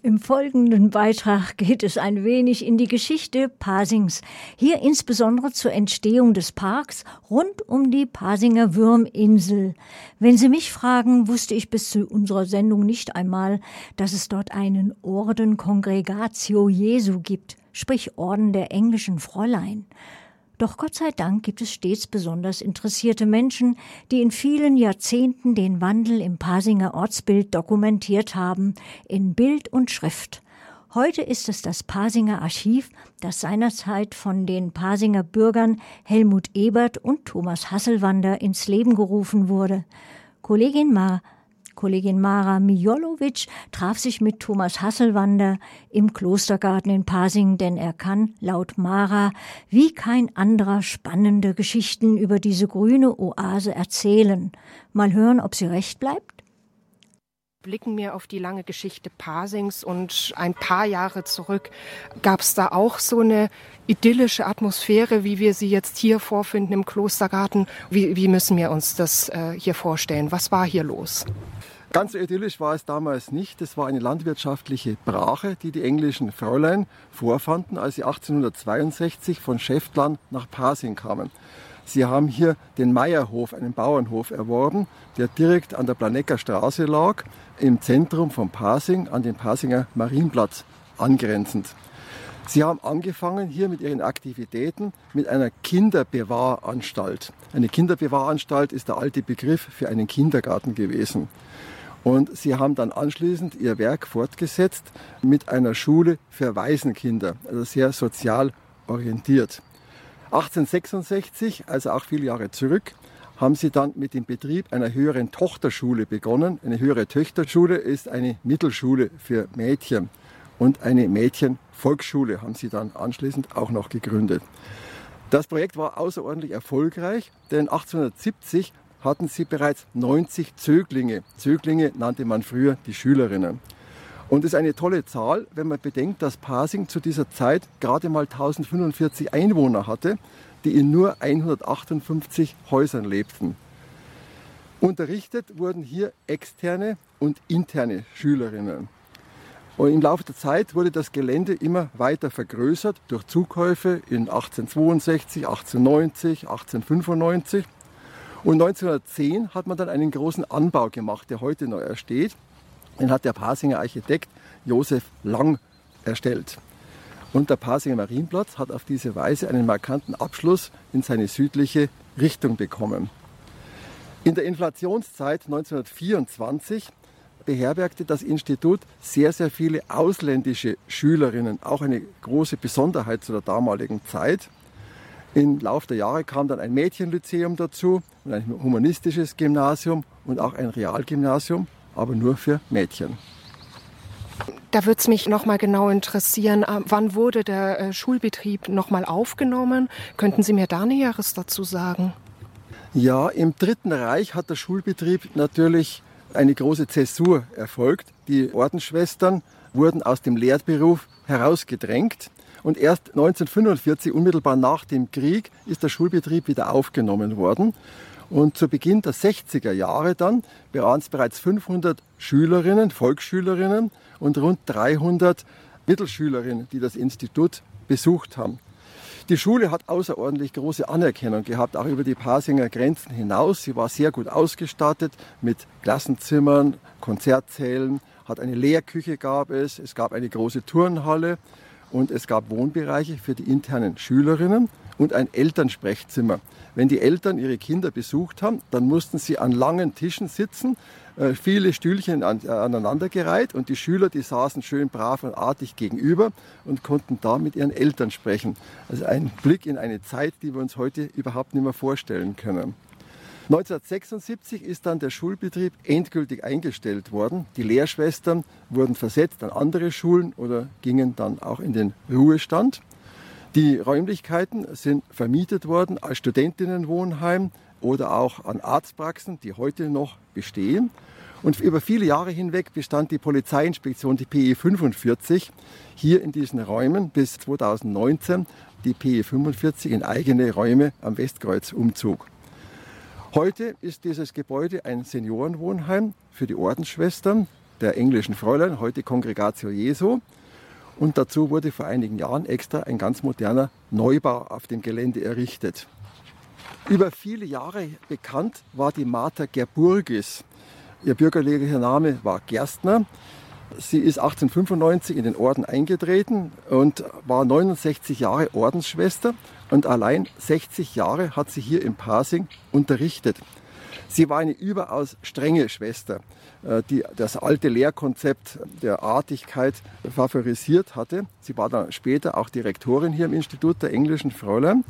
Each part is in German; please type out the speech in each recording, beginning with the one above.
Im folgenden Beitrag geht es ein wenig in die Geschichte Pasings. Hier insbesondere zur Entstehung des Parks rund um die Pasinger Würminsel. Wenn Sie mich fragen, wusste ich bis zu unserer Sendung nicht einmal, dass es dort einen Orden Congregatio Jesu gibt, sprich Orden der englischen Fräulein. Doch Gott sei Dank gibt es stets besonders interessierte Menschen, die in vielen Jahrzehnten den Wandel im Pasinger Ortsbild dokumentiert haben, in Bild und Schrift. Heute ist es das Pasinger Archiv, das seinerzeit von den Pasinger Bürgern Helmut Ebert und Thomas Hasselwander ins Leben gerufen wurde. Kollegin Ma Kollegin Mara Mijolovic traf sich mit Thomas Hasselwander im Klostergarten in Pasing, denn er kann, laut Mara, wie kein anderer spannende Geschichten über diese grüne Oase erzählen. Mal hören, ob sie recht bleibt? blicken wir auf die lange Geschichte Pasings und ein paar Jahre zurück. Gab es da auch so eine idyllische Atmosphäre, wie wir sie jetzt hier vorfinden im Klostergarten? Wie, wie müssen wir uns das äh, hier vorstellen? Was war hier los? Ganz so idyllisch war es damals nicht. Es war eine landwirtschaftliche Brache, die die englischen Fräulein vorfanden, als sie 1862 von Schäftlern nach Pasing kamen. Sie haben hier den Meierhof, einen Bauernhof erworben, der direkt an der Planecker Straße lag, im Zentrum von Pasing, an den Pasinger Marienplatz angrenzend. Sie haben angefangen hier mit ihren Aktivitäten mit einer Kinderbewahranstalt. Eine Kinderbewahranstalt ist der alte Begriff für einen Kindergarten gewesen. Und sie haben dann anschließend ihr Werk fortgesetzt mit einer Schule für Waisenkinder, also sehr sozial orientiert. 1866, also auch viele Jahre zurück, haben sie dann mit dem Betrieb einer höheren Tochterschule begonnen. Eine höhere Töchterschule ist eine Mittelschule für Mädchen und eine Mädchenvolksschule haben sie dann anschließend auch noch gegründet. Das Projekt war außerordentlich erfolgreich, denn 1870 hatten sie bereits 90 Zöglinge. Zöglinge nannte man früher die Schülerinnen. Und das ist eine tolle Zahl, wenn man bedenkt, dass Pasing zu dieser Zeit gerade mal 1045 Einwohner hatte, die in nur 158 Häusern lebten. Unterrichtet wurden hier externe und interne Schülerinnen. Und im Laufe der Zeit wurde das Gelände immer weiter vergrößert durch Zukäufe in 1862, 1890, 1895. Und 1910 hat man dann einen großen Anbau gemacht, der heute noch ersteht. Den hat der Pasinger Architekt Josef Lang erstellt. Und der Pasinger Marienplatz hat auf diese Weise einen markanten Abschluss in seine südliche Richtung bekommen. In der Inflationszeit 1924 beherbergte das Institut sehr, sehr viele ausländische Schülerinnen, auch eine große Besonderheit zu der damaligen Zeit. Im Laufe der Jahre kam dann ein Mädchenlyzeum dazu und ein humanistisches Gymnasium und auch ein Realgymnasium aber nur für Mädchen. Da würde es mich noch mal genau interessieren, äh, wann wurde der äh, Schulbetrieb noch mal aufgenommen? Könnten Sie mir da Näheres dazu sagen? Ja, im Dritten Reich hat der Schulbetrieb natürlich eine große Zäsur erfolgt. Die Ordensschwestern wurden aus dem Lehrberuf herausgedrängt. Und erst 1945, unmittelbar nach dem Krieg, ist der Schulbetrieb wieder aufgenommen worden. Und zu Beginn der 60er Jahre dann waren es bereits 500 Schülerinnen, Volksschülerinnen und rund 300 Mittelschülerinnen, die das Institut besucht haben. Die Schule hat außerordentlich große Anerkennung gehabt, auch über die Pasinger Grenzen hinaus. Sie war sehr gut ausgestattet mit Klassenzimmern, Konzertsälen, hat eine Lehrküche gab es, es gab eine große Turnhalle und es gab Wohnbereiche für die internen Schülerinnen und ein Elternsprechzimmer. Wenn die Eltern ihre Kinder besucht haben, dann mussten sie an langen Tischen sitzen, äh, viele Stühlchen an, äh, aneinandergereiht und die Schüler, die saßen schön brav und artig gegenüber und konnten da mit ihren Eltern sprechen. Also ein Blick in eine Zeit, die wir uns heute überhaupt nicht mehr vorstellen können. 1976 ist dann der Schulbetrieb endgültig eingestellt worden. Die Lehrschwestern wurden versetzt an andere Schulen oder gingen dann auch in den Ruhestand. Die Räumlichkeiten sind vermietet worden als Studentinnenwohnheim oder auch an Arztpraxen, die heute noch bestehen. Und über viele Jahre hinweg bestand die Polizeiinspektion, die PE 45, hier in diesen Räumen bis 2019 die PE 45 in eigene Räume am Westkreuz umzog. Heute ist dieses Gebäude ein Seniorenwohnheim für die Ordensschwestern der englischen Fräulein, heute Kongregatio Jesu. Und dazu wurde vor einigen Jahren extra ein ganz moderner Neubau auf dem Gelände errichtet. Über viele Jahre bekannt war die Martha Gerburgis. Ihr bürgerlicher Name war Gerstner. Sie ist 1895 in den Orden eingetreten und war 69 Jahre Ordensschwester und allein 60 Jahre hat sie hier in Pasing unterrichtet. Sie war eine überaus strenge Schwester, äh, die das alte Lehrkonzept der Artigkeit favorisiert hatte. Sie war dann später auch Direktorin hier im Institut der englischen Fräulein.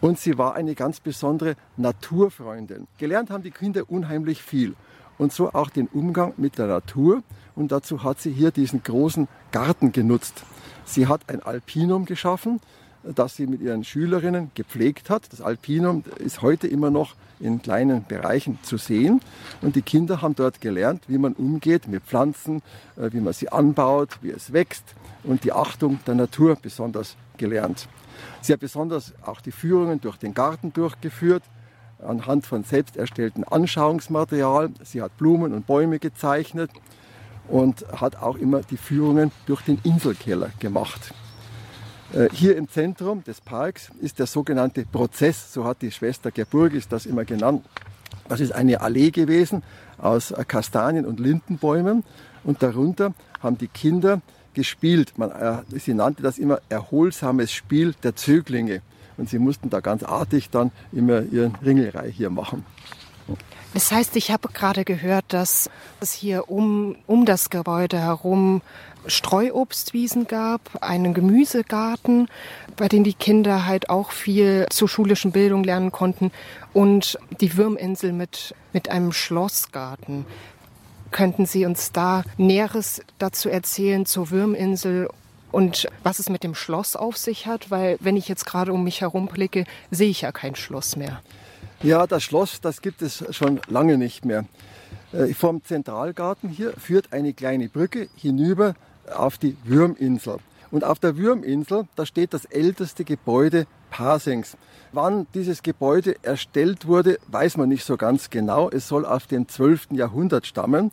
Und sie war eine ganz besondere Naturfreundin. Gelernt haben die Kinder unheimlich viel. Und so auch den Umgang mit der Natur. Und dazu hat sie hier diesen großen Garten genutzt. Sie hat ein Alpinum geschaffen, das sie mit ihren Schülerinnen gepflegt hat. Das Alpinum ist heute immer noch in kleinen Bereichen zu sehen. Und die Kinder haben dort gelernt, wie man umgeht mit Pflanzen, äh, wie man sie anbaut, wie es wächst und die Achtung der Natur besonders gelernt. Sie hat besonders auch die Führungen durch den Garten durchgeführt, anhand von selbst erstelltem Anschauungsmaterial. Sie hat Blumen und Bäume gezeichnet und hat auch immer die Führungen durch den Inselkeller gemacht. Äh, hier im Zentrum des Parks ist der sogenannte Prozess, so hat die Schwester Gerburgis das immer genannt. Das ist eine Allee gewesen aus Kastanien- und Lindenbäumen und darunter haben die Kinder gespielt. Man, äh, sie nannte das immer erholsames Spiel der Zöglinge und sie mussten da ganz artig dann immer ihren Ringelreih hier machen. Das heißt, ich habe gerade gehört, dass es hier um, um das Gebäude herum Streuobstwiesen gab, einen Gemüsegarten, bei dem die Kinder halt auch viel zur schulischen Bildung lernen konnten und die Würminsel mit, mit einem Schlossgarten. Könnten Sie uns da Näheres dazu erzählen zur Würminsel und was es mit dem Schloss auf sich hat? Weil wenn ich jetzt gerade um mich herum blicke, sehe ich ja kein Schloss mehr. Ja, das Schloss, das gibt es schon lange nicht mehr. Äh, vom Zentralgarten hier führt eine kleine Brücke hinüber auf die Würminsel. Und auf der Würminsel, da steht das älteste Gebäude Pasings. Wann dieses Gebäude erstellt wurde, weiß man nicht so ganz genau. Es soll auf dem 12. Jahrhundert stammen.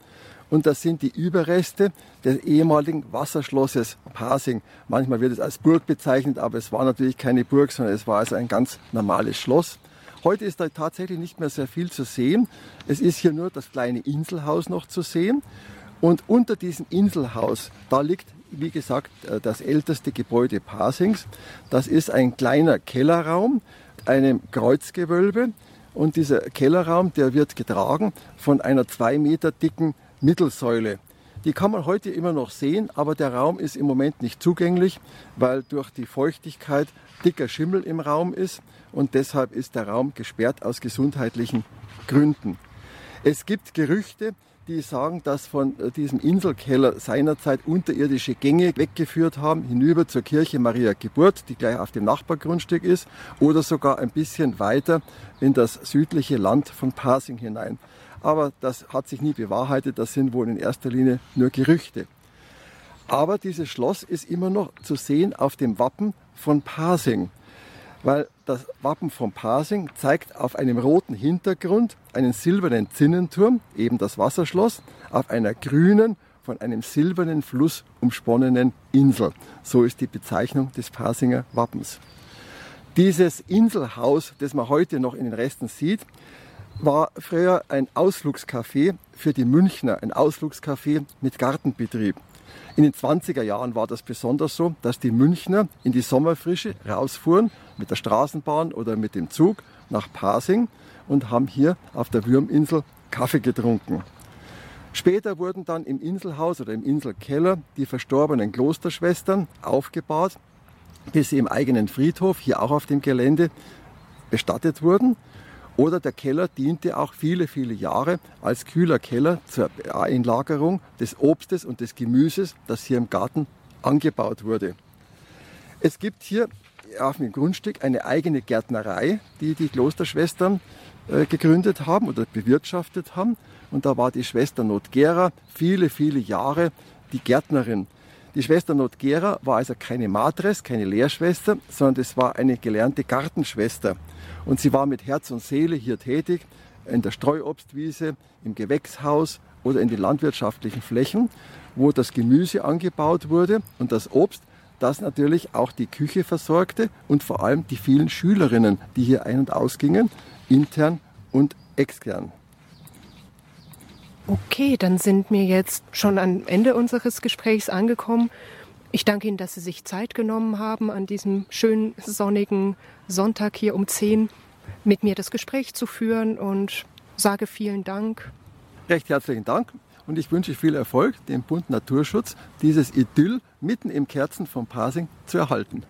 Und das sind die Überreste des ehemaligen Wasserschlosses Pasing. Manchmal wird es als Burg bezeichnet, aber es war natürlich keine Burg, sondern es war also ein ganz normales Schloss. Heute ist da tatsächlich nicht mehr sehr viel zu sehen. Es ist hier nur das kleine Inselhaus noch zu sehen. Und unter diesem Inselhaus, da liegt, wie gesagt, äh, das älteste Gebäude Pasings. Das ist ein kleiner Kellerraum, einem Kreuzgewölbe. Und dieser Kellerraum, der wird getragen von einer zwei Meter dicken Mittelsäule. Die kann man heute immer noch sehen, aber der Raum ist im Moment nicht zugänglich, weil durch die Feuchtigkeit dicker Schimmel im Raum ist und deshalb ist der Raum gesperrt aus gesundheitlichen Gründen. Es gibt Gerüchte, die sagen, dass von äh, diesem Inselkeller seinerzeit unterirdische Gänge weggeführt haben, hinüber zur Kirche Maria Geburt, die gleich auf dem Nachbargrundstück ist, oder sogar ein bisschen weiter in das südliche Land von Pasing hinein. Aber das hat sich nie bewahrheitet, das sind wohl in erster Linie nur Gerüchte. Aber dieses Schloss ist immer noch zu sehen auf dem Wappen von Pasing weil das Wappen von Pasing zeigt auf einem roten Hintergrund einen silbernen Zinnenturm, eben das Wasserschloss, auf einer grünen, von einem silbernen Fluss umsponnenen Insel. So ist die Bezeichnung des Pasinger Wappens. Dieses Inselhaus, das man heute noch in den Resten sieht, war früher ein Ausflugscafé für die Münchner, ein Ausflugscafé mit Gartenbetrieb. In den 20er Jahren war das besonders so, dass die Münchner in die Sommerfrische rausfuhren mit der Straßenbahn oder mit dem Zug nach Pasing und haben hier auf der Würminsel Kaffee getrunken. Später wurden dann im Inselhaus oder im Inselkeller die verstorbenen Klosterschwestern aufgebahrt, bis sie im eigenen Friedhof, hier auch auf dem Gelände, bestattet wurden. Oder der Keller diente auch viele, viele Jahre als kühler Keller zur Einlagerung des Obstes und des Gemüses, das hier im Garten angebaut wurde. Es gibt hier auf dem Grundstück eine eigene Gärtnerei, die die Klosterschwestern äh, gegründet haben oder bewirtschaftet haben. Und da war die Schwester Notgera viele, viele Jahre die Gärtnerin. Die Schwester Notgera war also keine Matres, keine Lehrschwester, sondern das war eine gelernte Gartenschwester. Und sie war mit Herz und Seele hier tätig, in der Streuobstwiese, im Gewächshaus, oder in den landwirtschaftlichen Flächen, wo das Gemüse angebaut wurde und das Obst, das natürlich auch die Küche versorgte und vor allem die vielen Schülerinnen, die hier ein- und ausgingen, intern und extern. Okay, dann sind wir jetzt schon am Ende unseres Gesprächs angekommen. Ich danke Ihnen, dass Sie sich Zeit genommen haben, an diesem schönen sonnigen Sonntag hier um 10 mit mir das Gespräch zu führen und sage vielen Dank. Recht herzlichen Dank und ich wünsche viel Erfolg, dem Bund Naturschutz dieses Idyll mitten im Kerzen von Pasing zu erhalten.